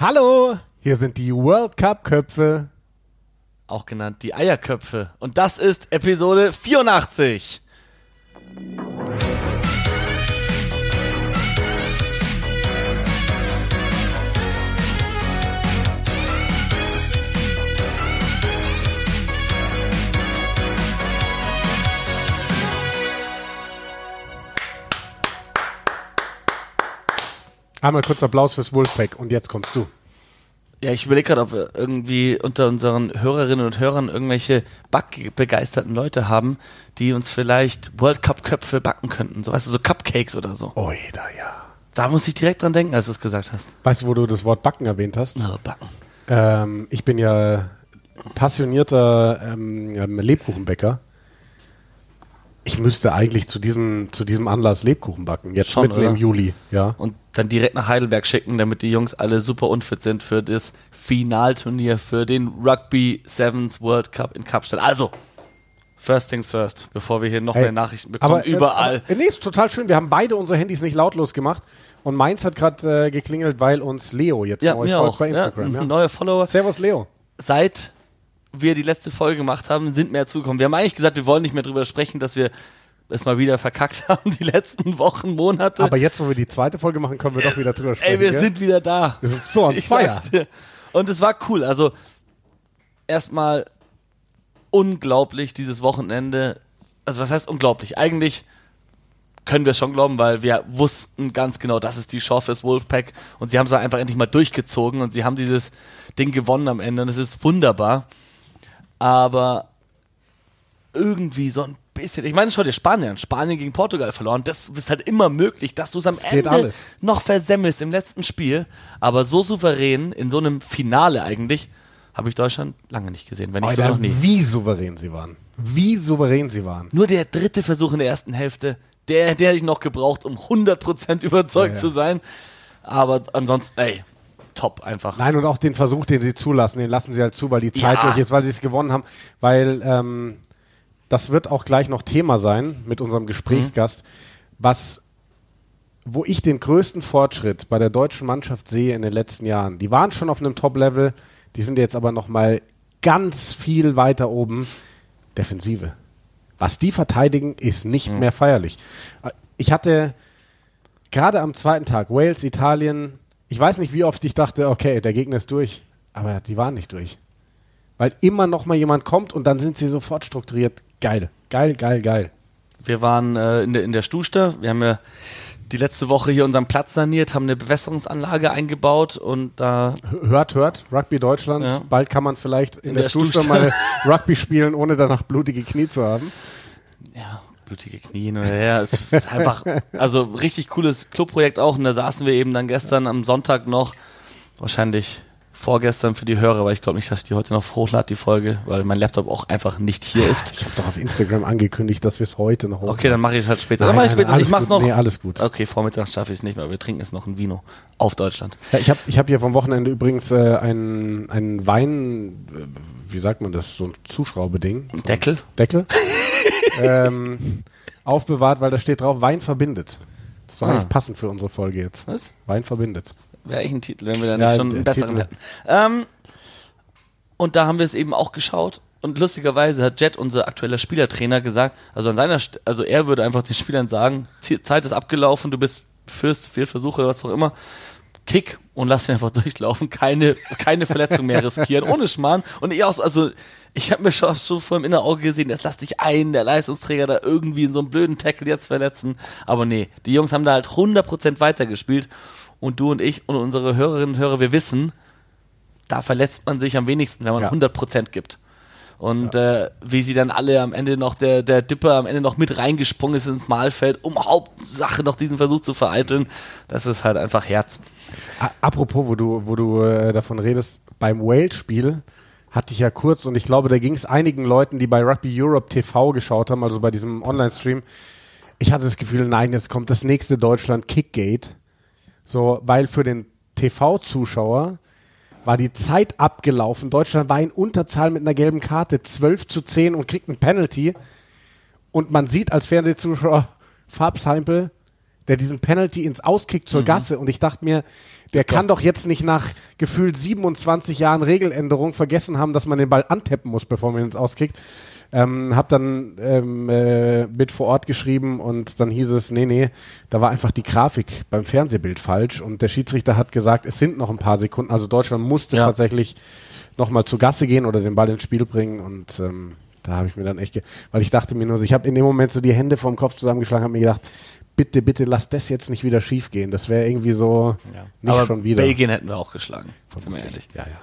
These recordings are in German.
Hallo, hier sind die World Cup Köpfe. Auch genannt die Eierköpfe. Und das ist Episode 84. Einmal kurz Applaus fürs Wolfpack und jetzt kommst du. Ja, ich überlege gerade, ob wir irgendwie unter unseren Hörerinnen und Hörern irgendwelche backbegeisterten Leute haben, die uns vielleicht World Cup Köpfe backen könnten. So, weißt du, so Cupcakes oder so. Oh, da ja. Da muss ich direkt dran denken, als du es gesagt hast. Weißt du, wo du das Wort Backen erwähnt hast? Oh, backen. Ähm, ich bin ja passionierter ähm, ähm, Lebkuchenbäcker. Ich müsste eigentlich zu diesem, zu diesem Anlass Lebkuchen backen. Jetzt Schon, mitten oder? im Juli, ja. Und dann direkt nach Heidelberg schicken, damit die Jungs alle super unfit sind für das Finalturnier für den Rugby Sevens World Cup in Kapstadt. Also, first things first, bevor wir hier noch Hey, mehr Nachrichten bekommen, äh, überall. Aber, äh, nee, ist total schön. Wir haben beide unsere Handys nicht lautlos gemacht. Und meins hat gerade äh, geklingelt, weil uns Leo jetzt ja, neu folgt auch. bei Ja, Instagram. Ja, Neue Follower. Servus, Leo. Seit wir die letzte Folge gemacht haben, sind mehr zugekommen. Wir haben eigentlich gesagt, wir wollen nicht mehr drüber sprechen, dass wir es mal wieder verkackt haben, die letzten Wochen, Monate. Aber jetzt, wo wir die zweite Folge machen, können wir doch wieder drüber sprechen. Ey, wir gell? sind wieder da. Wir sind so on fire. Und es war cool. Also erstmal unglaublich dieses Wochenende. Also was heißt unglaublich? Eigentlich können wir es schon glauben, weil wir wussten ganz genau, das ist die Chance fürs Wolfpack und sie haben es einfach endlich mal durchgezogen und sie haben dieses Ding gewonnen am Ende und es ist wunderbar. Aber irgendwie so ein bisschen, ich meine, schau dir Spanien, an. Spanien gegen Portugal verloren, das ist halt immer möglich, dass du es am geht Ende alles. noch versemmelst im letzten Spiel, aber so souverän in so einem Finale eigentlich habe ich Deutschland lange nicht gesehen, wenn nicht sogar noch nie. wie souverän sie waren. Wie souverän sie waren. Nur der dritte Versuch in der ersten Hälfte, der, der hätte ich noch gebraucht, um 100% überzeugt Ja, ja. zu sein. Aber ansonsten, ey, top einfach. Nein, und auch den Versuch, den sie zulassen, den lassen sie halt zu, weil die Zeit Ja. durch ist, weil sie es gewonnen haben. Weil ähm, das wird auch gleich noch Thema sein mit unserem Gesprächsgast, was wo ich den größten Fortschritt bei der deutschen Mannschaft sehe in den letzten Jahren. Die waren schon auf einem Top-Level, die sind jetzt aber noch mal ganz viel weiter oben. Defensive. Was die verteidigen, ist nicht mehr feierlich. Ich hatte gerade am zweiten Tag Wales, Italien. Ich weiß nicht, wie oft ich dachte, okay, der Gegner ist durch, aber die waren nicht durch. Weil immer noch mal jemand kommt und dann sind sie sofort strukturiert. Geil, geil, geil, geil. Wir waren äh, in, der, in der Stuster, wir haben ja die letzte Woche hier unseren Platz saniert, haben eine Bewässerungsanlage eingebaut und da Hört, hört, Rugby Deutschland. Ja. Bald kann man vielleicht in, In der, der Stuhlstadt. mal Rugby spielen, ohne danach blutige Knie zu haben. ja, blutige Knie hin oder her. Es ist einfach, also richtig cooles Clubprojekt auch. Und da saßen wir eben dann gestern am Sonntag noch, wahrscheinlich vorgestern für die Hörer, weil ich glaube nicht, dass ich die heute noch hochlade, die Folge, weil mein Laptop auch einfach nicht hier ist. Ich habe doch auf Instagram angekündigt, dass wir es heute noch Okay, dann mache ich es halt später. Nein, dann mach ich nein, später. alles ich mach's gut. noch. Nee, alles gut. Okay, Vormittag schaffe ich es nicht mehr. Wir trinken jetzt noch ein Vino auf Deutschland. Ja, ich habe ich hab hier vom Wochenende übrigens äh, einen, einen Wein, äh, wie sagt man das, so ein Zuschraubeding. So ein Deckel? Deckel. ähm, aufbewahrt, weil da steht drauf, Wein verbindet. Das ist doch Ah. eigentlich passend für unsere Folge jetzt. Was? Wein verbindet. Wäre echt ein Titel, wenn wir da Ja, nicht schon der einen besseren Titel. hätten. Ähm, und da haben wir es eben auch geschaut. Und lustigerweise hat Jet, unser aktueller Spielertrainer, gesagt, also an seiner, St also er würde einfach den Spielern sagen, Zeit ist abgelaufen, du bist führst vier Versuche oder was auch immer, Kick und lass ihn einfach durchlaufen, keine, keine Verletzung mehr riskieren, ohne Schmarrn. Und ich auch, so- also ich habe mir schon so vor dem Innenauge gesehen, jetzt lass dich ein, der Leistungsträger da irgendwie in so einem blöden Tackle jetzt verletzen. Aber nee, die Jungs haben da halt 100% weitergespielt und du und ich und unsere Hörerinnen und Hörer, wir wissen, da verletzt man sich am wenigsten, wenn man Ja. 100% gibt. Und äh, wie sie dann alle am Ende noch, der, der Dipper am Ende noch mit reingesprungen ist ins Mahlfeld, um Hauptsache noch diesen Versuch zu vereiteln, das ist halt einfach Herz. A- Apropos, wo du, wo du äh, davon redest, beim Wales-Spiel hatte ich ja kurz, und ich glaube, da ging es einigen Leuten, die bei Rugby Europe TV geschaut haben, also bei diesem Online-Stream, ich hatte das Gefühl, nein, jetzt kommt das nächste Deutschland Kickgate. So, weil für den TV-Zuschauer war die Zeit abgelaufen. Deutschland war in Unterzahl mit einer gelben Karte, 12 zu 10 und kriegt ein Penalty. Und man sieht als Fernsehzuschauer, Farbs Heimpel, der diesen Penalty ins Auskick zur Gasse. Und ich dachte mir, der kann doch jetzt nicht nach gefühlt 27 Jahren Regeländerung vergessen haben, dass man den Ball antappen muss, bevor man ihn ins Auskickt. Ähm, hab dann ähm, äh, mit vor Ort geschrieben und dann hieß es, nee, nee, da war einfach die Grafik beim Fernsehbild falsch. Und der Schiedsrichter hat gesagt, es sind noch ein paar Sekunden, also Deutschland musste Ja. tatsächlich nochmal zur Gasse gehen oder den Ball ins Spiel bringen. Und ähm, da habe ich mir dann echt, ge weil ich dachte mir nur, so, ich habe in dem Moment so die Hände vorm Kopf zusammengeschlagen, habe mir gedacht, bitte, bitte lass das jetzt nicht wieder schief gehen. Das wäre irgendwie so nicht Aber schon wieder. Belgien hätten wir auch geschlagen, sind wir ehrlich. Ja, ja.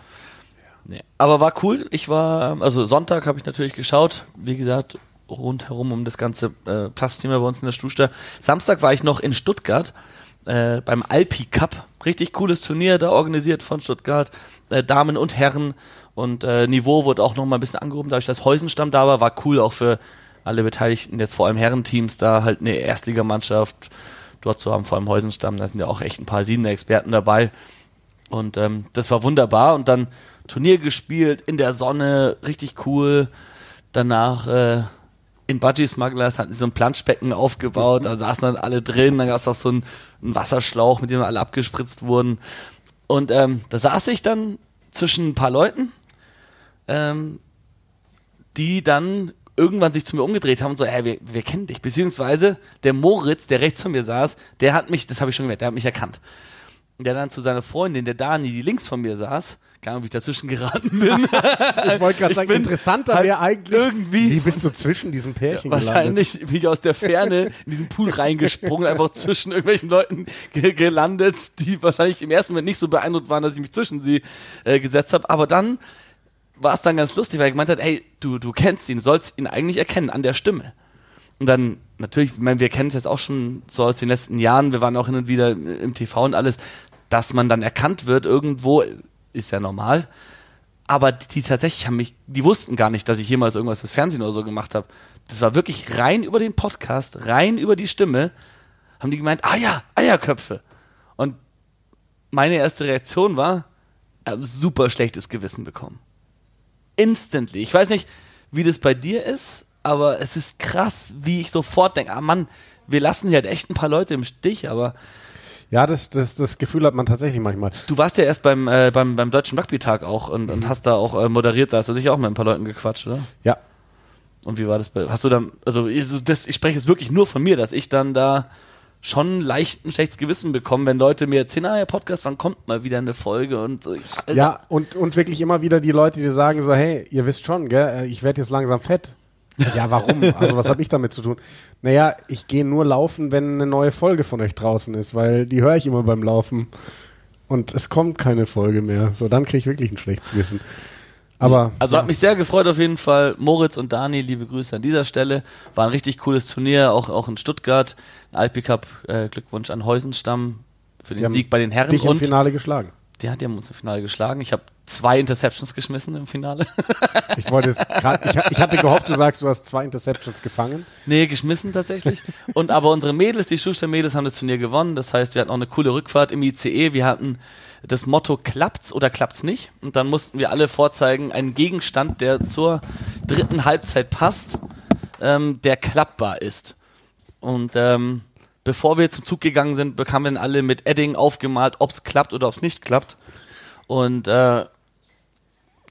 Nee. Aber war cool. Ich war, also Sonntag habe ich natürlich geschaut. Wie gesagt, rundherum um das ganze äh, Platzthema bei uns in der Stusta. Samstag war ich noch in Stuttgart äh, beim Alpi Cup. Richtig cooles Turnier, da organisiert von Stuttgart. Äh, Damen und Herren. Und äh, Niveau wurde auch noch mal ein bisschen angehoben, dadurch, dass Heusenstamm da war. War cool auch für alle Beteiligten, jetzt vor allem Herrenteams, da halt eine Erstligamannschaft dort zu haben, vor allem Heusenstamm. Da sind ja auch echt ein paar Siebener Experten dabei. Und ähm, das war wunderbar. Und dann Turnier gespielt, in der Sonne, richtig cool. Danach äh, in Budgie Smugglers hatten sie so ein Planschbecken aufgebaut, da saßen dann alle drin, dann gab es auch so einen, einen Wasserschlauch, mit dem alle abgespritzt wurden. Und ähm, da saß ich dann zwischen ein paar Leuten, ähm, die dann irgendwann sich zu mir umgedreht haben und so, hey, wir, wir kennen dich. Beziehungsweise der Moritz, der rechts von mir saß, der hat mich, das habe ich schon gemerkt, der hat mich erkannt. Und der dann zu seiner Freundin, der Dani, die links von mir saß, keine Ahnung, wie ich dazwischen geraten bin. Ich wollte gerade sagen, interessanter halt wäre eigentlich, irgendwie- wie bist du zwischen diesen Pärchen gelandet? Wahrscheinlich bin ich aus der Ferne in diesen Pool reingesprungen, einfach zwischen irgendwelchen Leuten ge gelandet, die wahrscheinlich im ersten Moment nicht so beeindruckt waren, dass ich mich zwischen sie äh, gesetzt habe. Aber dann war es dann ganz lustig, weil er gemeint hat, ey, du, du kennst ihn, sollst ihn eigentlich erkennen an der Stimme. Und dann, natürlich, ich meine, wir kennen es jetzt auch schon so aus den letzten Jahren, wir waren auch hin und wieder im TV und alles, dass man dann erkannt wird irgendwo, ist ja normal. Aber die, die tatsächlich haben mich, die wussten gar nicht, dass ich jemals irgendwas fürs Fernsehen oder so gemacht habe. Das war wirklich rein über den Podcast, rein über die Stimme, haben die gemeint, ah ja, Eierköpfe. Und meine erste Reaktion war, super schlechtes Gewissen bekommen. Instantly. Ich weiß nicht, wie das bei dir ist, aber es ist krass, wie ich sofort denke, ah Mann, wir lassen hier halt echt ein paar Leute im Stich, aber Ja, das, das, das Gefühl hat man tatsächlich manchmal. du warst ja erst beim, äh, beim, beim Deutschen Rugby-Tag auch und, und hast da auch äh, moderiert, da hast du sicher auch mit ein paar Leuten gequatscht, oder? Ja. Und wie war das bei, hast du dann, also ich- das, ich spreche jetzt wirklich nur von mir, dass ich dann da schon leicht ein schlechtes Gewissen bekomme, wenn Leute mir erzählen, ah, ja, Podcast, wann kommt mal wieder eine Folge und so. Ich, Alter, Ja, und, und wirklich immer wieder die Leute, die sagen so, hey, ihr wisst schon, gell, äh, ich werde jetzt langsam fett. Ja, warum? Also was habe ich damit zu tun? Naja, ich gehe nur laufen, wenn eine neue Folge von euch draußen ist, weil die höre ich immer beim Laufen. Und es kommt keine Folge mehr. So, dann kriege ich wirklich ein schlechtes Gewissen. Aber Also hat mich sehr gefreut auf jeden Fall. Moritz und Dani, liebe Grüße an dieser Stelle. War ein richtig cooles Turnier, auch, auch in Stuttgart. Alpi Cup, äh, Glückwunsch an Heusenstamm für den die Sieg bei den Herren. dich im Und Finale geschlagen. die, hat- die haben uns im Finale geschlagen. Ich habe zwei Interceptions geschmissen im Finale. Ich wollte es grad, ich, ich hatte gehofft, du sagst, du hast zwei Interceptions gefangen. Nee, geschmissen tatsächlich. Und aber unsere Mädels, die Schuster-Mädels, haben das Turnier gewonnen. Das heißt, wir hatten auch eine coole Rückfahrt im ICE. Wir hatten das Motto, klappt's oder klappt's nicht? Und dann mussten wir alle vorzeigen, einen Gegenstand, der zur dritten Halbzeit passt, ähm, der klappbar ist. Und ähm, bevor wir zum Zug gegangen sind, bekamen wir alle mit Edding aufgemalt, ob's klappt oder ob's nicht klappt. Und äh,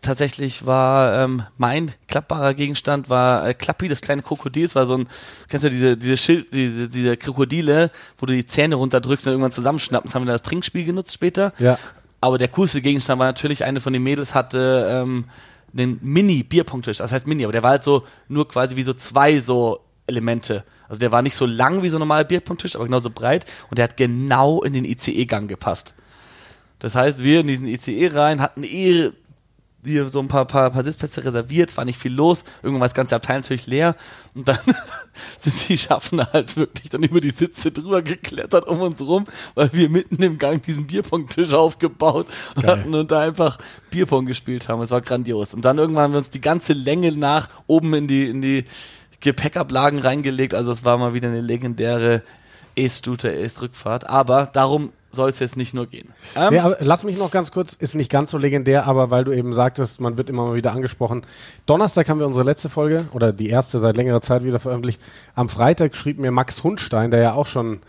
tatsächlich war ähm, mein klappbarer Gegenstand war äh, Klappi, das kleine Krokodil. Es war so ein, kennst du diese diese Schild, diese, diese Krokodile, wo du die Zähne runterdrückst und irgendwann zusammenschnappen. Das haben wir das Trinkspiel genutzt später. Ja. Aber der coolste Gegenstand war natürlich, eine von den Mädels hatte ähm, einen Mini-Bierpunkttisch. Das heißt Mini, aber der war halt so nur quasi wie so zwei so Elemente. Also der war nicht so lang wie so ein normaler Bierpunkttisch, aber genauso breit und der hat genau in den ICE-Gang gepasst. Das heißt, wir in diesen ICE rein hatten eh hier so ein paar, paar, paar Sitzplätze reserviert, war nicht viel los, irgendwann war das ganze Abteil natürlich leer und dann sind die Schaffner halt wirklich dann über die Sitze drüber geklettert um uns rum, weil wir mitten im Gang diesen Bierpong-Tisch aufgebaut Geil. hatten und da einfach Bierpong gespielt haben. Es war grandios. Und dann irgendwann haben wir uns die ganze Länge nach oben in die, in die Gepäckablagen reingelegt. Also es war mal wieder eine legendäre E-Scooter, E-Rückfahrt. Aber darum soll es jetzt nicht nur gehen. Ähm, Nee, lass mich noch ganz kurz, ist nicht ganz so legendär, aber weil du eben sagtest, man wird immer mal wieder angesprochen. Donnerstag haben wir unsere letzte Folge oder die erste seit längerer Zeit wieder veröffentlicht. Am Freitag schrieb mir Max Hundstein, der ja auch schon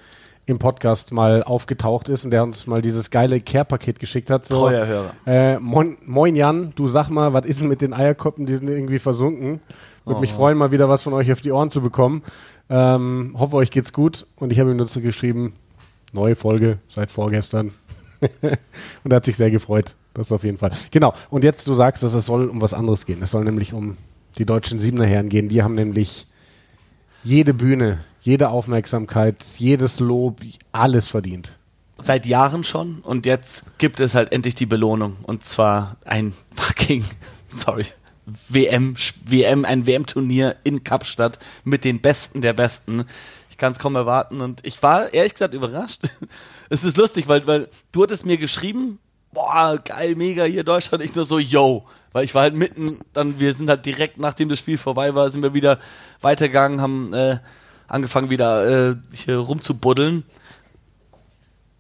im Podcast mal aufgetaucht ist und der uns mal dieses geile Care-Paket geschickt hat. So, Treuer Hörer. Äh, moin, moin Jan, du sag mal, was ist denn mit den Eierkoppen, die sind irgendwie versunken? Würde mich freuen, mal wieder was von euch auf die Ohren zu bekommen. Ähm, hoffe, euch geht's gut. Und ich habe ihm dazu geschrieben, neue Folge seit vorgestern. und er hat sich sehr gefreut. Das auf jeden Fall. Genau. Und jetzt, du sagst, dass es soll um was anderes gehen. Es soll nämlich um die deutschen Siebener Herren gehen. Die haben nämlich jede Bühne, jede Aufmerksamkeit, jedes Lob, alles verdient. Seit Jahren schon und jetzt gibt es halt endlich die Belohnung und zwar ein fucking, sorry, WM, WM, ein WM-Turnier in Kapstadt mit den Besten der Besten. Ich kann es kaum erwarten und ich war ehrlich gesagt überrascht. es ist lustig, weil, weil du hattest mir geschrieben, boah, geil, mega hier Deutschland. Ich nur so, yo, weil ich war halt mitten, dann, wir sind halt direkt, nachdem das Spiel vorbei war, sind wir wieder weitergegangen, haben äh, angefangen wieder äh, hier rumzubuddeln.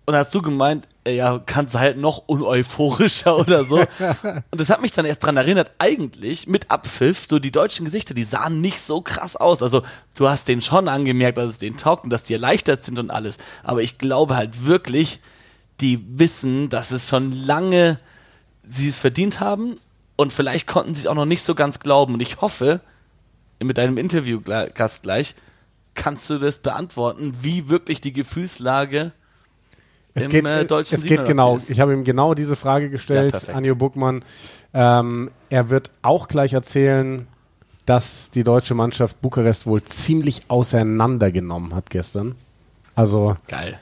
Und hast du gemeint, ja, kannst du halt noch uneuphorischer oder so. und das hat mich dann erst dran erinnert, eigentlich mit Abpfiff, so die deutschen Gesichter, die sahen nicht so krass aus. Also du hast denen schon angemerkt, dass es denen taugt und dass die erleichtert sind und alles. Aber ich glaube halt wirklich, die wissen, dass es schon lange sie es verdient haben und vielleicht konnten sie es auch noch nicht so ganz glauben. Und ich hoffe, mit deinem Interviewgast gleich, kannst du das beantworten, wie wirklich die Gefühlslage es im geht, äh, deutschen es geht genau. Ich habe ihm genau diese Frage gestellt, Ja. Anjo Buckmann. Ähm, er wird auch gleich erzählen, dass die deutsche Mannschaft Bukarest wohl ziemlich auseinandergenommen hat gestern. Also, Geil.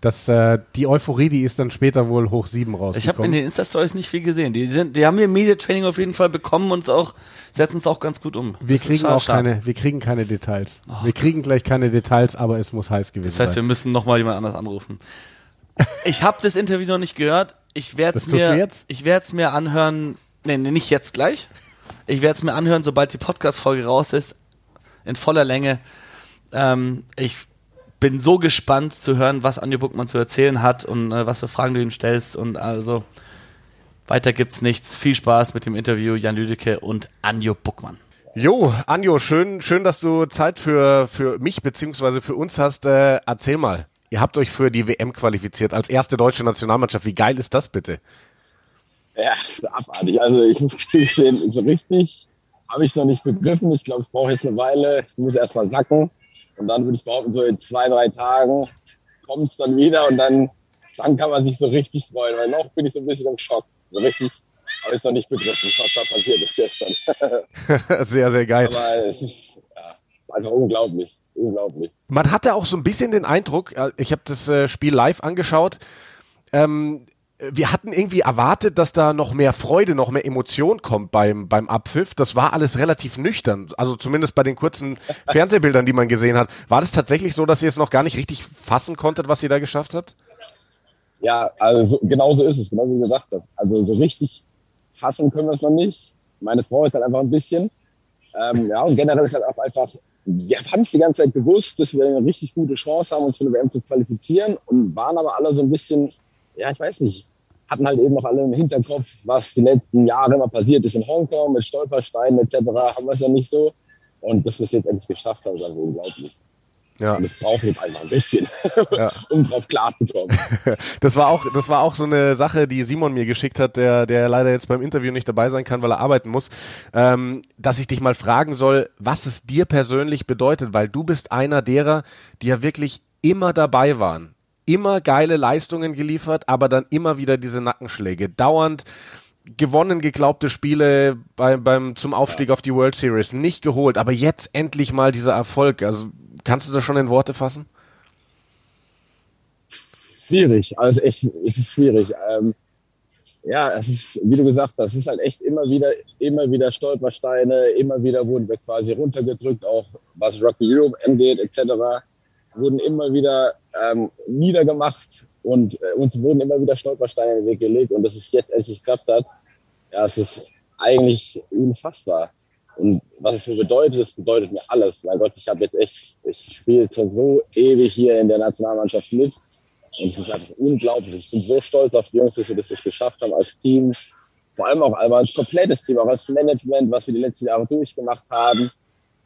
dass äh, die Euphorie, die ist dann später wohl hoch sieben Ich habe in den Insta-Stories nicht viel gesehen. Die, sind, die haben ihr Media-Training auf jeden Fall bekommen und auch, setzen es auch ganz gut um. wir Das kriegen auch keine, wir kriegen keine Details. wir kriegen gleich keine Details, aber es muss heiß gewesen Das heißt, wir sein. müssen nochmal jemand anders anrufen. Ich habe das Interview noch nicht gehört. Ich werde es mir, jetzt? ich werde es mir anhören. Nee, nee, nicht jetzt gleich. Ich werde es mir anhören, sobald die Podcast-Folge raus ist, in voller Länge. Ähm, ich bin so gespannt zu hören, was Anjo Buckmann zu erzählen hat und äh, was für Fragen du ihm stellst. Und also weiter gibt's nichts. Viel Spaß mit dem Interview Jan Lüdecke und Anjo Buckmann. Jo, Anjo, schön, schön, dass du Zeit für, für mich beziehungsweise für uns hast. Äh, erzähl mal. Ihr habt euch für die WM qualifiziert als erste deutsche Nationalmannschaft. Wie geil ist das bitte? Ja, das ist abartig. Also ich muss gestehen, so richtig habe ich es noch nicht begriffen. Ich glaube, ich brauche jetzt eine Weile. Ich muss erst mal sacken. Und dann würde ich behaupten, so in zwei, drei Tagen kommt es dann wieder und dann, dann kann man sich so richtig freuen. Weil noch bin ich so ein bisschen im Schock. So richtig habe ich es noch nicht begriffen, was da passiert ist gestern. sehr, sehr geil. Aber es ist, ja, es ist einfach unglaublich. Unglaublich. Man hatte auch so ein bisschen den Eindruck, äh, ich habe das äh, Spiel live angeschaut, ähm, wir hatten irgendwie erwartet, dass da noch mehr Freude, noch mehr Emotion kommt beim, beim Abpfiff. Das war alles relativ nüchtern. Also zumindest bei den kurzen Fernsehbildern, die man gesehen hat. War das tatsächlich so, dass ihr es noch gar nicht richtig fassen konntet, was ihr da geschafft habt? Ja, also so, genau so ist es, genau wie du gesagt hast. Also so richtig fassen können wir es noch nicht. Ich meine, es braucht es halt einfach ein bisschen. Ähm, ja, und generell ist halt auch einfach, wir haben es die ganze Zeit gewusst, dass wir eine richtig gute Chance haben, uns für eine WM zu qualifizieren und waren aber alle so ein bisschen, ja, ich weiß nicht, hatten halt eben noch alle im Hinterkopf, was die letzten Jahre immer passiert ist in Hongkong mit Stolpersteinen etc. haben wir es ja nicht so. Und dass wir es jetzt endlich geschafft haben, ist einfach unglaublich. Ja. Und es braucht jetzt einfach ein bisschen, Ja. um drauf klarzukommen. Das war auch, das war auch so eine Sache, die Simon mir geschickt hat, der, der leider jetzt beim Interview nicht dabei sein kann, weil er arbeiten muss, ähm, dass ich dich mal fragen soll, was es dir persönlich bedeutet, weil du bist einer derer, die ja wirklich immer dabei waren. Immer geile Leistungen geliefert, aber dann immer wieder diese Nackenschläge. Dauernd gewonnen geglaubte Spiele beim, beim, zum Aufstieg auf die World Series nicht geholt, aber jetzt endlich mal dieser Erfolg. Also kannst du das schon in Worte fassen? Schwierig, also echt, es ist schwierig. Ähm, ja, es ist, wie du gesagt hast, es ist halt echt immer wieder, immer wieder Stolpersteine, immer wieder wurden wir quasi runtergedrückt, auch was Rocky Europe angeht, etc. Wurden immer wieder ähm, niedergemacht und äh, uns wurden immer wieder Stolpersteine in den Weg gelegt und dass es jetzt endlich geklappt hat, ja, es ist eigentlich unfassbar. Und was es mir bedeutet, das bedeutet mir alles. Mein Gott, ich habe jetzt echt, ich spiele schon so ewig hier in der Nationalmannschaft mit. Und es ist einfach unglaublich. Ich bin so stolz auf die Jungs, dass wir das jetzt geschafft haben als Team. Vor allem auch als komplettes Team, auch als Management, was wir die letzten Jahre durchgemacht haben.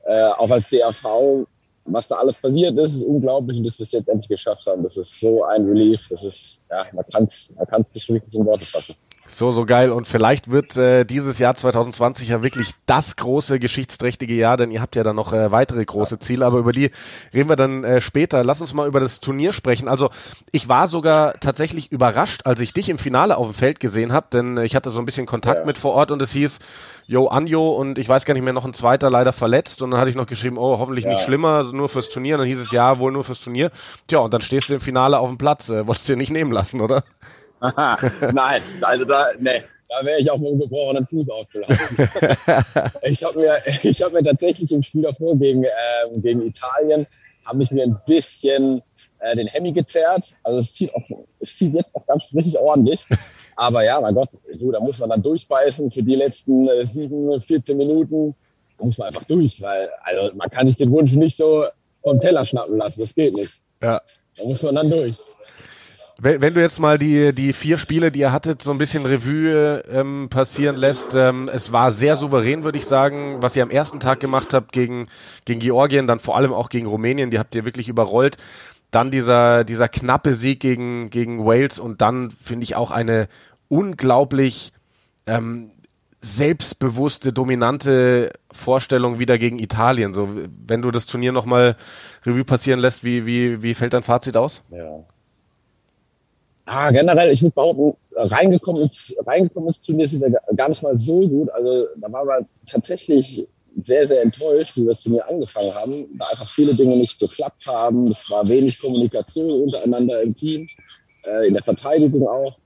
Äh, auch als DAV. was da alles passiert ist, ist unglaublich und das wir es jetzt endlich geschafft haben. Das ist so ein Relief. Das ist, ja, man kann es man kann's nicht wirklich in Worte fassen. So, so geil. Und vielleicht wird äh, dieses Jahr 2020 ja wirklich das große geschichtsträchtige Jahr, denn ihr habt ja dann noch äh, weitere große Ziele, aber über die reden wir dann äh, später. Lass uns mal über das Turnier sprechen. Also ich war sogar tatsächlich überrascht, als ich dich im Finale auf dem Feld gesehen habe, denn äh, ich hatte so ein bisschen Kontakt ja. mit vor Ort und es hieß, Jo Anjo und ich weiß gar nicht mehr, noch ein zweiter leider verletzt und dann hatte ich noch geschrieben, oh, hoffentlich ja. nicht schlimmer, nur fürs Turnier. Und dann hieß es, ja, wohl nur fürs Turnier. Tja, und dann stehst du im Finale auf dem Platz. Äh, wolltest du dir nicht nehmen lassen, oder? Nein, also da, nee, da wäre ich auch mit einem gebrochenen Fuß aufgelaufen. ich habe mir, ich hab mir tatsächlich im Spiel davor gegen, ähm, gegen Italien, habe ich mir ein bisschen äh, den Hemmi gezerrt. Also es zieht, auch, es zieht jetzt auch ganz richtig ordentlich. Aber ja, mein Gott, du, da muss man dann durchbeißen für die letzten äh, sieben, 14 Minuten. Da muss man einfach durch, weil also man kann sich den Wunsch nicht so vom Teller schnappen lassen. Das geht nicht. Ja. Da muss man dann durch. Wenn, wenn, du jetzt mal die, die vier Spiele, die ihr hattet, so ein bisschen Revue ähm, passieren lässt, ähm, es war sehr souverän, würde ich sagen, was ihr am ersten Tag gemacht habt gegen, gegen Georgien, dann vor allem auch gegen Rumänien, die habt ihr wirklich überrollt. Dann dieser, dieser knappe Sieg gegen, gegen Wales und dann finde ich auch eine unglaublich ähm, selbstbewusste, dominante Vorstellung wieder gegen Italien. So, wenn du das Turnier nochmal Revue passieren lässt, wie, wie, wie fällt dein Fazit aus? Ja. Ah, generell, ich würde behaupten, reingekommen ins, reingekommen sind wir gar nicht mal so gut. Also da waren wir tatsächlich sehr, sehr enttäuscht, wie wir das Turnier angefangen haben, da einfach viele Dinge nicht geklappt haben. Es war wenig Kommunikation untereinander im Team, äh, in der Verteidigung auch.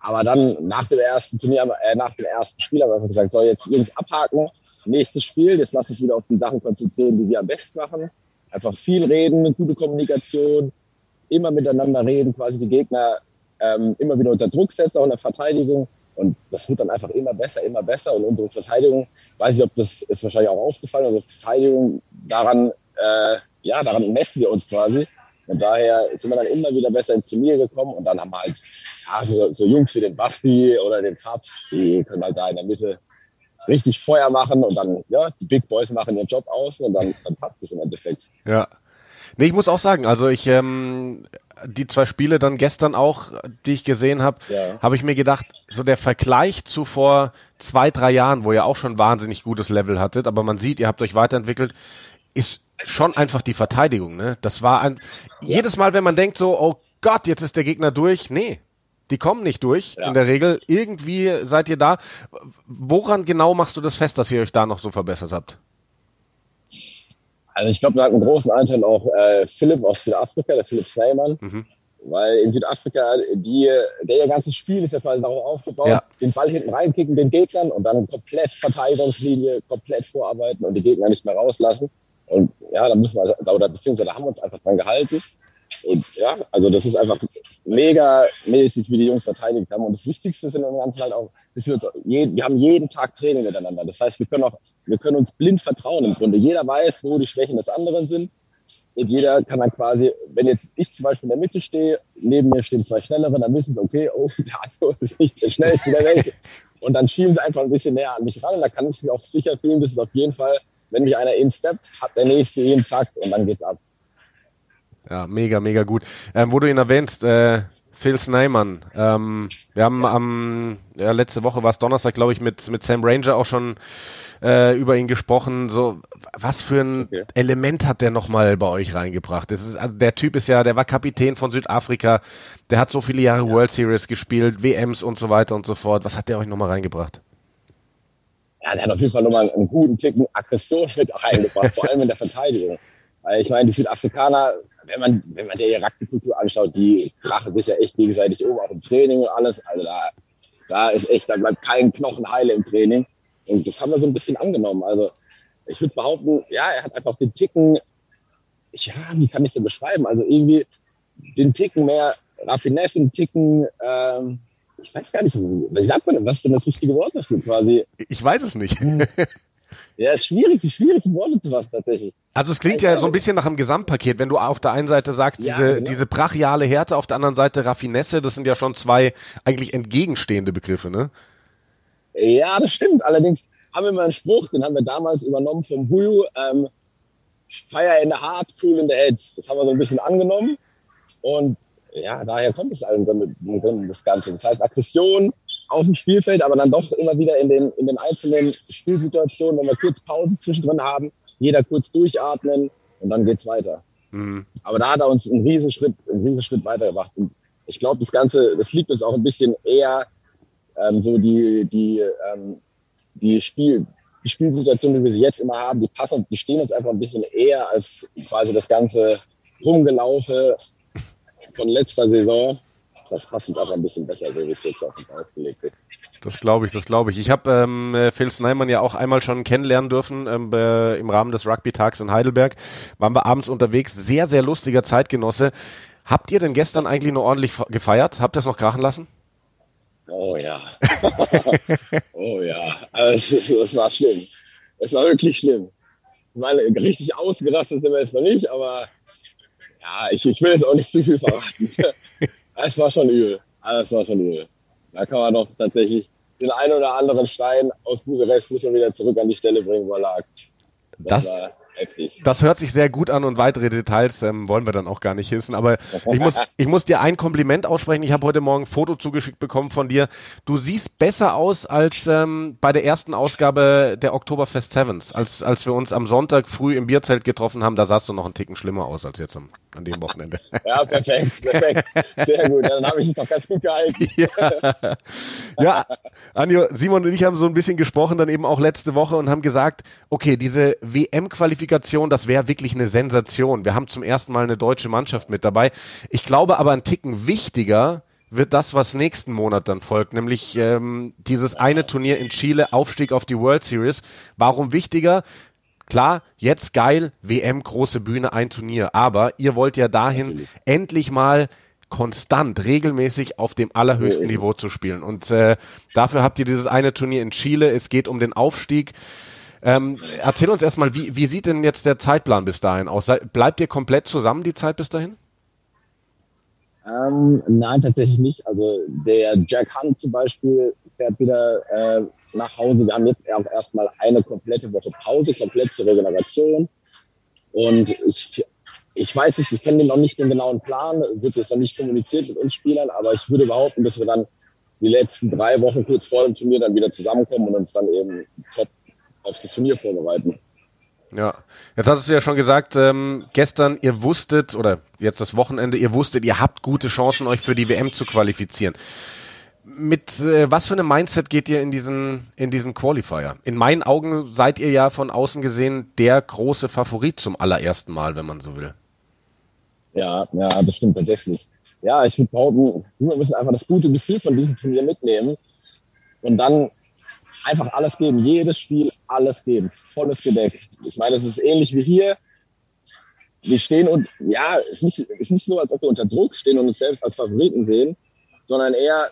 Aber dann nach dem ersten Turnier, äh, nach dem ersten Spiel haben wir einfach gesagt, so jetzt Jungs abhaken, nächstes Spiel, jetzt lass uns wieder auf die Sachen konzentrieren, die wir am besten machen. Einfach viel reden, gute Kommunikation, immer miteinander reden, quasi die Gegner ähm, immer wieder unter Druck setzt, auch in der Verteidigung. Und das wird dann einfach immer besser, immer besser. Und unsere Verteidigung, weiß ich, ob das ist wahrscheinlich auch aufgefallen, unsere Verteidigung, daran, äh, ja, daran messen wir uns quasi. Und daher sind wir dann immer wieder besser ins Turnier gekommen. Und dann haben wir halt ja, so, so Jungs wie den Basti oder den Fabs, die können halt da in der Mitte richtig Feuer machen und dann, ja, die Big Boys machen ihren Job aus und dann, dann passt es im Endeffekt. Ja. Nee, ich muss auch sagen, also ich, ähm, die zwei Spiele dann gestern auch, die ich gesehen habe, ja. habe ich mir gedacht, so der Vergleich zu vor zwei, drei Jahren, wo ihr auch schon wahnsinnig gutes Level hattet, aber man sieht, ihr habt euch weiterentwickelt, ist schon einfach die Verteidigung, ne? Das war ein, ja. jedes Mal, wenn man denkt so, oh Gott, jetzt ist der Gegner durch, nee. Die kommen nicht durch, ja. in der Regel. Irgendwie seid ihr da. Woran genau machst du das fest, dass ihr euch da noch so verbessert habt? Also ich glaube, da hat einen großen Anteil auch äh, Philipp aus Südafrika, der Philipp Sneyman. Mhm. Weil in Südafrika, die, der ihr ganzes Spiel ist ja quasi darauf aufgebaut, ja. den Ball hinten reinkicken, den Gegnern und dann komplett Verteidigungslinie, komplett vorarbeiten und die Gegner nicht mehr rauslassen. Und ja, da müssen wir, oder beziehungsweise da haben wir uns einfach dran gehalten. Und ja, also das ist einfach mega mäßig, wie die Jungs verteidigt haben. Und das Wichtigste ist in dem Ganzen halt auch, dass wir, je, wir haben jeden Tag Training miteinander. Das heißt, wir können auch, wir können uns blind vertrauen im Grunde. Jeder weiß, wo die Schwächen des anderen sind. Und jeder kann dann quasi, wenn jetzt ich zum Beispiel in der Mitte stehe, neben mir stehen zwei Schnellere, dann wissen sie, okay, oh, der Anjo ist nicht der Schnellste der Welt. Und dann schieben sie einfach ein bisschen näher an mich ran. Und da kann ich mir auch sicher fühlen, dass es auf jeden Fall, wenn mich einer insteppt, hat der Nächste jeden Takt und dann geht's ab. Ja, mega, mega gut. Ähm, wo du ihn erwähnst, äh, Phil Sneyman. Ähm, wir haben am, ja, letzte Woche war es Donnerstag, glaube ich, mit, mit Sam Ranger auch schon äh, über ihn gesprochen. So, was für ein okay. Element hat der nochmal bei euch reingebracht? Das ist, also der Typ ist ja, der war Kapitän von Südafrika, der hat so viele Jahre ja. World Series gespielt, WMs und so weiter und so fort. Was hat der euch nochmal reingebracht? Ja, der hat auf jeden Fall nochmal einen guten Ticken Aggression mit reingebracht, vor allem in der Verteidigung. Weil ich meine, die Südafrikaner, wenn man, wenn man der Rugby-Kultur anschaut, die krachen sich ja echt gegenseitig um, auch im Training und alles. Also da, da ist echt, da bleibt kein Knochen heile im Training. Und das haben wir so ein bisschen angenommen. Also ich würde behaupten, ja, er hat einfach den Ticken, ja, wie kann ich es denn beschreiben? Also irgendwie den Ticken mehr Raffinesse, den Ticken, ähm, ich weiß gar nicht, wie sagt man denn, was ist denn das richtige Wort dafür quasi? Ich weiß es nicht. Ja, ist schwierig, die schwierigen Worte zu fassen tatsächlich. Also es klingt ja so ein bisschen nach einem Gesamtpaket, wenn du auf der einen Seite sagst, ja, diese, genau. diese brachiale Härte, auf der anderen Seite Raffinesse, das sind ja schon zwei eigentlich entgegenstehende Begriffe, ne? Ja, das stimmt. Allerdings haben wir mal einen Spruch, den haben wir damals übernommen vom Buju. Ähm, Fire in the Heart, Cool in the Head. Das haben wir so ein bisschen angenommen. Und ja, daher kommt es im Grunde, im Grunde das Ganze. Das heißt, Aggression auf dem Spielfeld, aber dann doch immer wieder in den, in den einzelnen Spielsituationen, wenn wir kurz Pause zwischendrin haben, jeder kurz durchatmen und dann geht's weiter. Mhm. Aber da hat er uns einen Riesenschritt, einen Riesenschritt weitergebracht. Und ich glaube, das Ganze, das liegt uns auch ein bisschen eher ähm, so die, die, ähm, die Spiel, die Spielsituation, wie wir sie jetzt immer haben, die passen, die stehen uns einfach ein bisschen eher als quasi das ganze Rumgelaufe von letzter Saison. Das passt uns einfach ein bisschen besser, so wie es jetzt auf uns ausgelegt ist. Das glaube ich, das glaube ich. Ich habe ähm, äh, Phil Snyman ja auch einmal schon kennenlernen dürfen ähm, äh, im Rahmen des Rugby-Tags in Heidelberg. Waren wir abends unterwegs. Sehr, sehr lustiger Zeitgenosse. Habt ihr denn gestern eigentlich nur ordentlich gefeiert? Habt ihr es noch krachen lassen? Oh ja. oh ja. Also, es, es, war schlimm. Es war wirklich schlimm. Ich meine, richtig ausgerastet sind wir jetzt noch nicht, aber ja, ich, ich will jetzt auch nicht zu viel verraten. es war schon übel. Also, es war schon übel. Da kann man doch tatsächlich den einen oder anderen Stein aus Bukarest muss man wieder zurück an die Stelle bringen, wo er lag. Das, das heftig. Das hört sich sehr gut an und weitere Details ähm, wollen wir dann auch gar nicht wissen. Aber ich muss, ich muss dir ein Kompliment aussprechen. Ich habe heute Morgen ein Foto zugeschickt bekommen von dir. Du siehst besser aus als ähm, bei der ersten Ausgabe der Oktoberfest Sevens. Als, als wir uns am Sonntag früh im Bierzelt getroffen haben, da sahst du noch einen Ticken schlimmer aus als jetzt am, an dem Wochenende. Ja, perfekt, perfekt. Sehr gut. Ja, dann habe ich es doch ganz gut gehalten. Ja. ja, Anjo, Simon und ich haben so ein bisschen gesprochen, dann eben auch letzte Woche und haben gesagt, okay, diese WM-Qualifikation Qualifikation, das wäre wirklich eine Sensation. Wir haben zum ersten Mal eine deutsche Mannschaft mit dabei. Ich glaube aber ein Ticken wichtiger wird das, was nächsten Monat dann folgt, nämlich ähm, dieses eine Turnier in Chile, Aufstieg auf die World Series. Warum wichtiger? Klar, jetzt geil, WM, große Bühne, ein Turnier. Aber ihr wollt ja dahin Natürlich. endlich mal konstant, regelmäßig auf dem allerhöchsten Niveau zu spielen. Und äh, dafür habt ihr dieses eine Turnier in Chile. Es geht um den Aufstieg. Ähm, erzähl uns erstmal, wie, wie sieht denn jetzt der Zeitplan bis dahin aus? Bleibt ihr komplett zusammen die Zeit bis dahin? Ähm, nein, tatsächlich nicht. Also der Jack Hunt zum Beispiel fährt wieder äh, nach Hause. Wir haben jetzt auch erstmal eine komplette Woche Pause, komplett zur Regeneration. Und ich, ich weiß nicht, ich kenne noch nicht den genauen Plan, wird jetzt noch nicht kommuniziert mit uns Spielern, aber ich würde behaupten, dass wir dann die letzten drei Wochen kurz vor dem Turnier dann wieder zusammenkommen und uns dann eben top auf das Turnier vorbereiten. Ja, jetzt hattest du ja schon gesagt, ähm, gestern ihr wusstet, oder jetzt das Wochenende, ihr wusstet, ihr habt gute Chancen, euch für die WM zu qualifizieren. Mit äh, was für einem Mindset geht ihr in diesen, in diesen Qualifier? In meinen Augen seid ihr ja von außen gesehen der große Favorit zum allerersten Mal, wenn man so will. Ja, ja, das stimmt tatsächlich. Ja, ich würde behaupten, wir müssen einfach das gute Gefühl von diesem Turnier mitnehmen und dann einfach alles geben, jedes Spiel alles geben, volles Gedeck. Ich meine, es ist ähnlich wie hier. Wir stehen und ja, es ist nicht, ist nicht so, als ob wir unter Druck stehen und uns selbst als Favoriten sehen, sondern eher,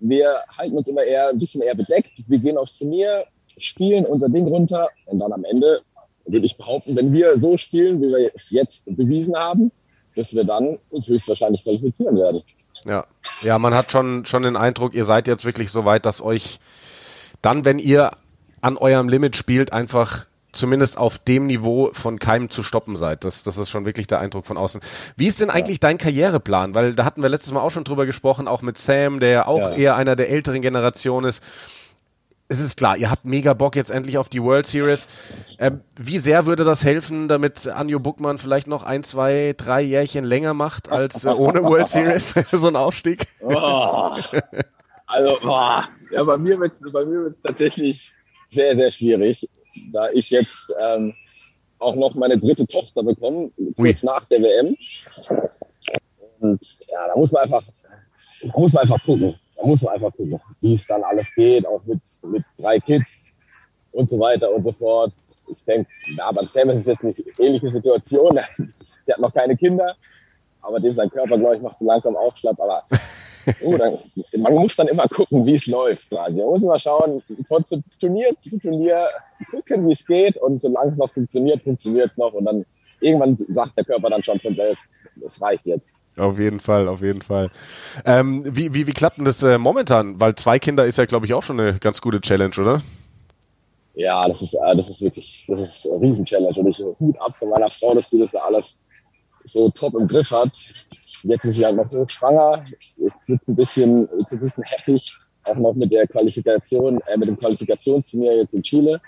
wir halten uns immer eher ein bisschen eher bedeckt. Wir gehen aufs Turnier, spielen unser Ding runter und dann am Ende würde ich behaupten, wenn wir so spielen, wie wir es jetzt bewiesen haben, dass wir dann uns höchstwahrscheinlich qualifizieren werden. Ja, ja, man hat schon, schon den Eindruck, ihr seid jetzt wirklich so weit, dass euch dann, wenn ihr an eurem Limit spielt, einfach zumindest auf dem Niveau von keinem zu stoppen seid. Das, das ist schon wirklich der Eindruck von außen. Wie ist denn eigentlich ja. dein Karriereplan? Weil da hatten wir letztes Mal auch schon drüber gesprochen, auch mit Sam, der ja auch ja. eher einer der älteren Generation ist. Es ist klar, ihr habt mega Bock jetzt endlich auf die World Series. Ähm, wie sehr würde das helfen, damit Anjo Buckmann vielleicht noch ein, zwei, drei Jährchen länger macht als äh, ohne World Series so ein Aufstieg? Oh. Also, boah, ja, bei mir wird es tatsächlich sehr, sehr schwierig, da ich jetzt ähm, auch noch meine dritte Tochter bekomme, kurz nach der WM. Und ja, da muss man einfach, da muss man einfach gucken. Da muss man einfach gucken, wie es dann alles geht, auch mit, mit drei Kids und so weiter und so fort. Ich denke, ja, beim Sam ist es jetzt nicht eine ähnliche Situation. Der hat noch keine Kinder, aber dem sein Körper, glaube ich, macht so langsam auch schlapp. Aber Oh, dann, man muss dann immer gucken, wie es läuft. Quasi. Man muss immer schauen, von Turnier zu Turnier gucken, wie es geht und solange es noch funktioniert, funktioniert es noch und dann irgendwann sagt der Körper dann schon von selbst, es reicht jetzt. Auf jeden Fall, auf jeden Fall. Ähm, wie, wie, wie klappt denn das äh, momentan? Weil zwei Kinder ist ja, glaube ich, auch schon eine ganz gute Challenge, oder? Ja, das ist, äh, das ist wirklich, das ist eine Riesen-Challenge. Und ich Hut ab von meiner Frau, dass die das da alles so top im Griff hat. Jetzt ist sie halt noch hochschwanger. Jetzt wird es ein bisschen, jetzt ein bisschen heftig, auch noch mit der Qualifikation, äh, mit dem Qualifikationsturnier jetzt in Chile.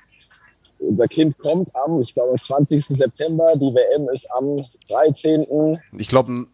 Unser Kind kommt am, ich glaube, am 20. September. Die WM ist am 13. Ich glaube,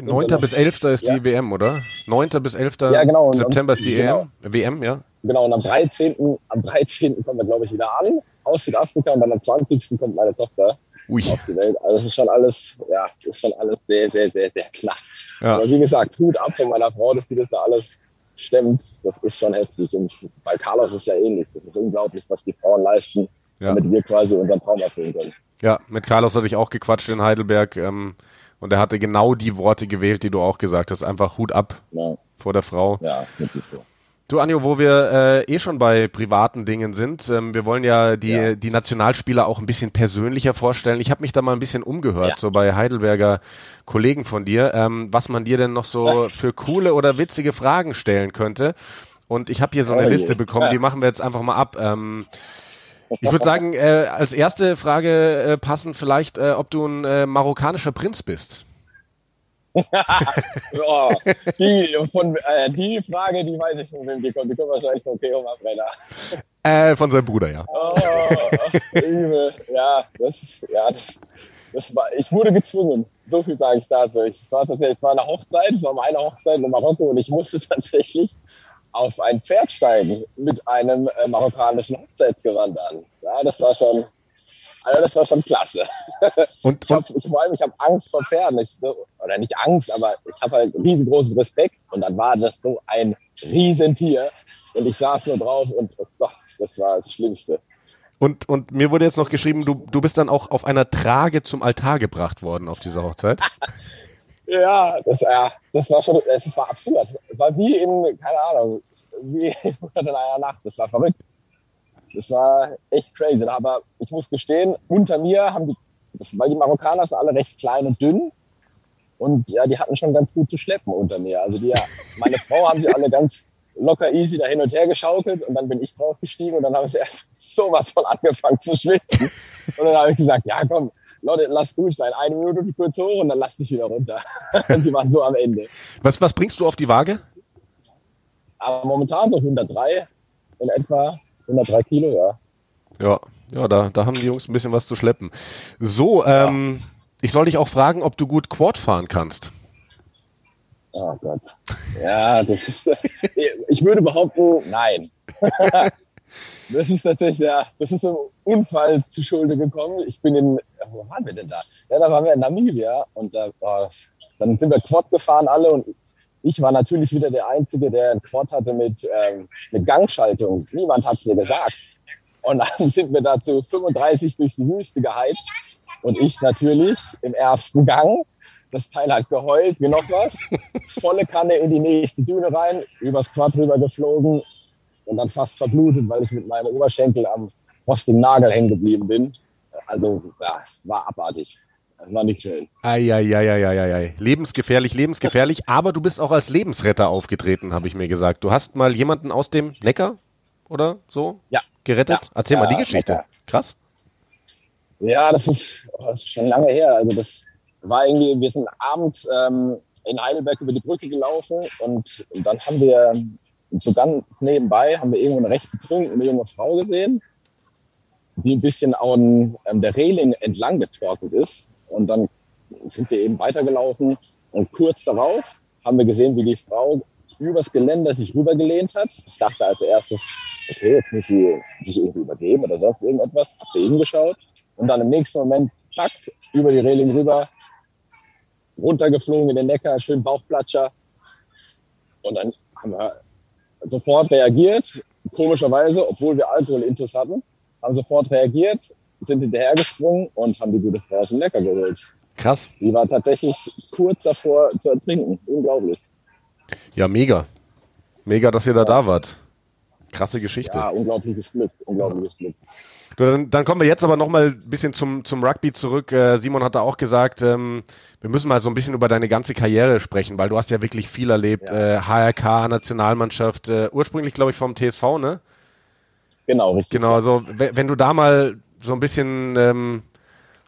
9. bis 11. ist ja. die WM, oder? 9. bis 11. Ja, genau. September ist die genau. WM, ja. Genau, und am 13. am 13. kommen wir, glaube ich, wieder an aus Südafrika und dann am 20. kommt meine Tochter Ui. auf die Welt. Also das ist schon alles, ja, ist schon alles sehr, sehr, sehr, sehr klar. Ja. Aber wie gesagt, Hut ab von meiner Frau, dass die das da alles stemmt. Das ist schon heftig. Und bei Carlos ist ja ähnlich. Das ist unglaublich, was die Frauen leisten, ja. damit wir quasi unseren Traum erfüllen können. Ja, mit Carlos hatte ich auch gequatscht in Heidelberg. Ähm, und er hatte genau die Worte gewählt, die du auch gesagt hast. Einfach Hut ab ja. vor der Frau. Ja, wirklich so. Du, Anjo, wo wir äh, eh schon bei privaten Dingen sind, ähm, wir wollen ja die, ja. die Nationalspieler auch ein bisschen persönlicher vorstellen. Ich habe mich da mal ein bisschen umgehört, ja. so bei Heidelberger Kollegen von dir, ähm, was man dir denn noch so für coole oder witzige Fragen stellen könnte. Und ich habe hier so eine oh Liste bekommen, die machen wir jetzt einfach mal ab. Ähm, ich würde sagen, äh, als erste Frage äh, passen vielleicht, äh, ob du ein äh, marokkanischer Prinz bist. oh, die, von, äh, die Frage, die weiß ich von wem die kommt. Die kommt wahrscheinlich von Keo Mabrenner. Äh, von seinem Bruder, ja. Oh, übel. Ja, das, ja das, das war, ich wurde gezwungen. So viel sage ich dazu. Ich, es, war tatsächlich, es war eine Hochzeit, es war meine Hochzeit in Marokko und ich musste tatsächlich auf ein Pferd steigen mit einem äh, marokkanischen Hochzeitsgewand an. Ja, das war schon, also das war schon klasse. Und, ich, hab, ich vor allem, ich habe Angst vor Pferden. Ich, oder nicht Angst, aber ich habe halt riesengroßen Respekt. Und dann war das so ein Riesentier. Und ich saß nur drauf und oh Gott, das war das Schlimmste. Und, und mir wurde jetzt noch geschrieben, du, du bist dann auch auf einer Trage zum Altar gebracht worden auf dieser Hochzeit. ja, das, ja, das war schon, das war absurd. Es war wie in, keine Ahnung, wie in einer Nacht. Das war verrückt. Das war echt crazy. Aber ich muss gestehen, unter mir haben die, weil die Marokkaner sind alle recht klein und dünn. Und ja, die hatten schon ganz gut zu schleppen unter mir. Also die, meine Frau haben sie alle ganz locker easy da hin und her geschaukelt und dann bin ich draufgestiegen und dann haben sie erst sowas von angefangen zu schwitzen. Und dann habe ich gesagt, ja komm, Leute, lass durchsteigen. Eine Minute kurz hoch und dann lass dich wieder runter. und die waren so am Ende. Was, was bringst du auf die Waage? Aber momentan so 103 in etwa. 103 Kilo, ja. Ja, ja, da, da haben die Jungs ein bisschen was zu schleppen. So, ähm, ja. ich soll dich auch fragen, ob du gut Quad fahren kannst. Oh Gott. Ja, das ist, ich würde behaupten, nein. Das ist tatsächlich, ja, das ist einem Unfall zu Schulde gekommen. Ich bin in, wo waren wir denn da? Ja, da waren wir in Namibia und da, oh, dann sind wir Quad gefahren alle und ich war natürlich wieder der Einzige, der einen Quad hatte mit, ähm, mit Gangschaltung. Niemand hat es mir gesagt. Und dann sind wir dazu 35 durch die Wüste geheizt. Und ich natürlich im ersten Gang. Das Teil hat geheult, wie noch was. Volle Kanne in die nächste Düne rein, übers Quad rüber geflogen und dann fast verblutet, weil ich mit meinem Oberschenkel am rostigen Nagel hängen geblieben bin. Also, ja, war abartig. Das war nicht schön. Eieieiei. Lebensgefährlich, lebensgefährlich. Aber du bist auch als Lebensretter aufgetreten, habe ich mir gesagt. Du hast mal jemanden aus dem Neckar oder so ja. gerettet. Ja. Erzähl mal die Geschichte. Krass. Ja, das ist, oh, das ist schon lange her. Also das war irgendwie, wir sind abends ähm, in Heidelberg über die Brücke gelaufen und, dann haben wir so ganz nebenbei haben wir irgendwo eine recht betrunkene junge Frau gesehen, die ein bisschen an der Reling entlang getorkelt ist. Und dann sind wir eben weitergelaufen und kurz darauf haben wir gesehen, wie die Frau übers Geländer sich rübergelehnt hat. Ich dachte als erstes, okay, jetzt muss sie sich irgendwie übergeben oder sonst irgendetwas. Hab eben geschaut und dann im nächsten Moment, zack, über die Reling rüber, runtergeflogen in den Neckar, schön Bauchplatscher. Und dann haben wir sofort reagiert, komischerweise, obwohl wir Alkoholintus hatten, haben sofort reagiert, sind hinterhergesprungen und haben die gute Frau aus dem Lecker geholt. Krass. Die war tatsächlich kurz davor zu ertrinken. Unglaublich. Ja, mega. Mega, dass ihr da da wart. Krasse Geschichte. Ja, unglaubliches Glück. Unglaubliches. Glück. Dann, dann, kommen wir jetzt aber nochmal ein bisschen zum, zum Rugby zurück. Äh, Simon hat da auch gesagt, ähm, wir müssen mal so ein bisschen über deine ganze Karriere sprechen, weil du hast ja wirklich viel erlebt. Ja. Äh, HRK, Nationalmannschaft, äh, ursprünglich glaube ich vom TSV, ne? Genau, richtig. Genau, also we- wenn du da mal so ein bisschen ähm,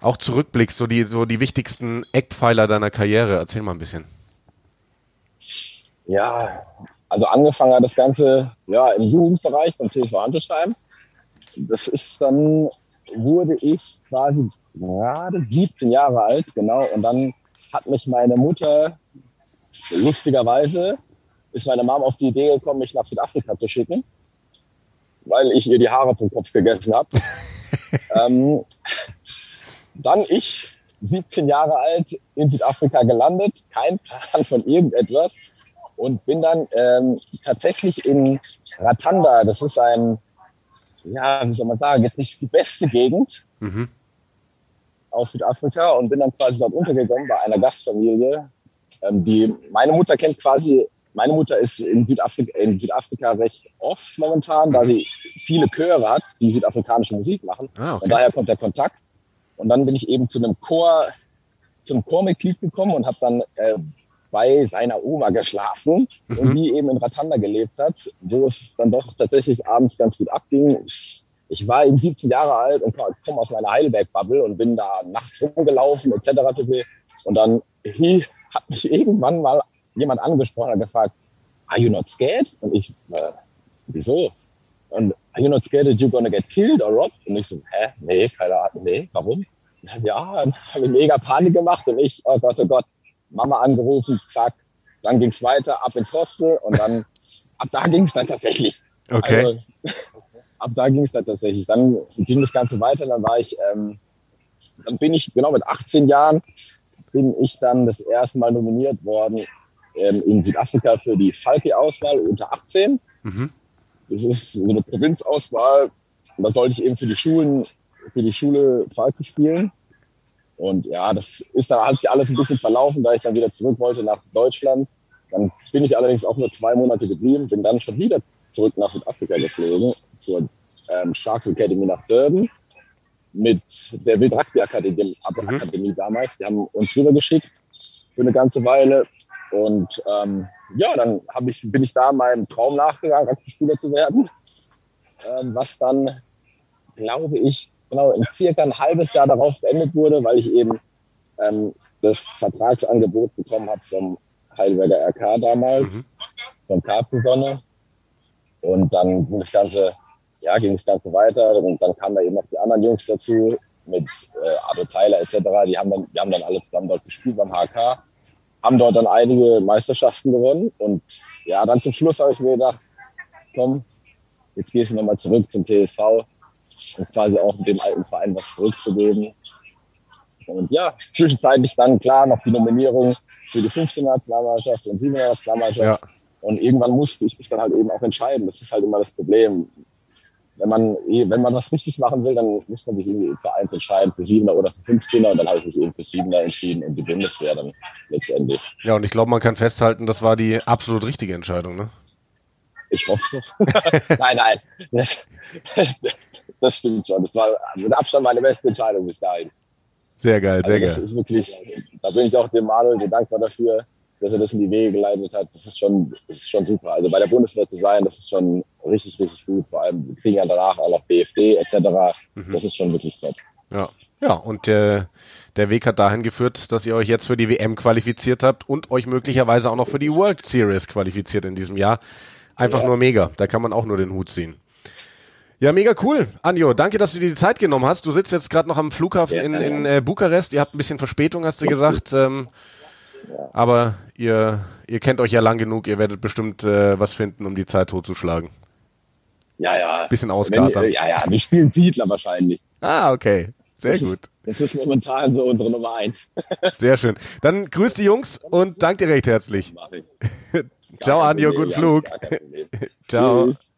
auch zurückblickst, so die, so die wichtigsten Eckpfeiler deiner Karriere, erzähl mal ein bisschen. Ja, also angefangen hat das Ganze ja, im Jugendbereich beim TSV Handelsheim. Das ist dann, wurde ich quasi gerade 17 Jahre alt, genau. Und dann hat mich meine Mutter, lustigerweise, ist meine Mom auf die Idee gekommen, mich nach Südafrika zu schicken, weil ich ihr die Haare vom Kopf gegessen habe. ähm, dann ich, 17 Jahre alt, in Südafrika gelandet, kein Plan von irgendetwas und bin dann ähm, tatsächlich in Ratanda, das ist ein, ja, wie soll man sagen, jetzt nicht die beste Gegend Mhm. aus Südafrika und bin dann quasi dort untergegangen bei einer Gastfamilie, ähm, die meine Mutter kennt quasi, meine Mutter ist in Südafrika, in Südafrika recht oft momentan, da sie viele Chöre hat, die südafrikanische Musik machen. Ah, Und okay. daher kommt der Kontakt. Und dann bin ich eben zu einem Chor, zum Chormitglied gekommen und habe dann äh, bei seiner Oma geschlafen und Mhm. die eben in Ratanda gelebt hat, wo es dann doch tatsächlich abends ganz gut abging. Ich, ich war eben 17 Jahre alt und komme aus meiner Heidelberg-Bubble und bin da nachts rumgelaufen etc. pp. Und dann hat mich irgendwann mal jemand angesprochen und gefragt, are you not scared? Und ich, äh, wieso? Und are you not scared that you're gonna get killed or robbed? Und ich so, hä? Nee, keine Ahnung, nee, warum? Ja, dann habe ich mega Panik gemacht und ich, oh Gott, oh Gott, Mama angerufen, zack, dann ging's weiter, ab ins Hostel und dann, ab da ging's dann tatsächlich. Okay. Also, ab da ging's dann tatsächlich. Dann ging das Ganze weiter, dann war ich, ähm, dann bin ich, genau mit 18 Jahren, bin ich dann das erste Mal nominiert worden ähm, in Südafrika für die Falke-Auswahl unter 18. Mhm. Das ist so eine Provinzauswahl. Und da sollte ich eben für die Schulen, für die Schule Falke spielen. Und ja, das ist dann, hat sich alles ein bisschen verlaufen, da ich dann wieder zurück wollte nach Deutschland. Dann bin ich allerdings auch nur zwei Monate geblieben, bin dann schon wieder zurück nach Südafrika geflogen, zur ähm, Sharks Academy nach Durban mit der Wild Rugby Akademie, Mhm. Akademie damals. Die haben uns rübergeschickt für eine ganze Weile. Und ähm, ja, dann ich, bin ich da meinem Traum nachgegangen, Rugby-Spieler zu werden. Ähm, was dann, glaube ich, genau in circa ein halbes Jahr darauf beendet wurde, weil ich eben ähm, das Vertragsangebot bekommen habe vom Heidelberger RK damals, Mhm. von Karpensonne. Und dann ging das Ganze, ja, ging das Ganze weiter. Und dann kamen da eben noch die anderen Jungs dazu mit äh, Ado Zeiler etc. Die haben dann, wir haben dann alle zusammen dort gespielt beim HK, haben dort dann einige Meisterschaften gewonnen. Und ja, dann zum Schluss habe ich mir gedacht, komm, jetzt gehst du nochmal zurück zum TSV und quasi auch dem alten Verein was zurückzugeben. Und ja, zwischenzeitlich dann klar noch die Nominierung für die 15 Nationalmannschaft und 7 Nationalmannschaft. Ja. Und irgendwann musste ich mich dann halt eben auch entscheiden. Das ist halt immer das Problem. Wenn man, eh- wenn man was richtig machen will, dann muss man sich irgendwie für eins entscheiden, für 7er oder für 15er. Und dann habe ich mich eben für 7er entschieden und die Bundeswehr dann letztendlich. Ja, und ich glaube, man kann festhalten, das war die absolut richtige Entscheidung, ne? Ich hoffe es doch. nein, nein. Das, das stimmt schon. Das war mit Abstand meine beste Entscheidung bis dahin. Sehr geil, sehr Also das geil. ist wirklich, da bin ich auch dem Manuel sehr dankbar dafür, dass er das in die Wege geleitet hat. Das ist schon, das ist schon super. Also bei der Bundeswehr zu sein, das ist schon richtig, richtig gut. Vor allem, wir kriegen ja danach auch noch BFD etc. Mhm. Das ist schon wirklich top. Ja, ja und äh, der Weg hat dahin geführt, dass ihr euch jetzt für die WM qualifiziert habt und euch möglicherweise auch noch für die World Series qualifiziert in diesem Jahr. Einfach Ja. nur mega. Da kann man auch nur den Hut ziehen. Ja, mega cool. Anjo, danke, dass du dir die Zeit genommen hast. Du sitzt jetzt gerade noch am Flughafen Ja, in, in äh, Bukarest. Ihr habt ein bisschen Verspätung, hast du gesagt. Ähm, Aber ihr, ihr kennt euch ja lang genug. Ihr werdet bestimmt äh, was finden, um die Zeit totzuschlagen. Ja, ja. Bisschen Wenn, auskatern. äh, ja, ja, wir spielen Siedler wahrscheinlich. Ah, okay. Sehr das gut. Ist, das ist momentan so unsere Nummer eins. Sehr schön. Dann grüß die Jungs und dank dir recht herzlich. Mach ich. Ciao, Anjo, guten Flug. Ciao. Tschüss.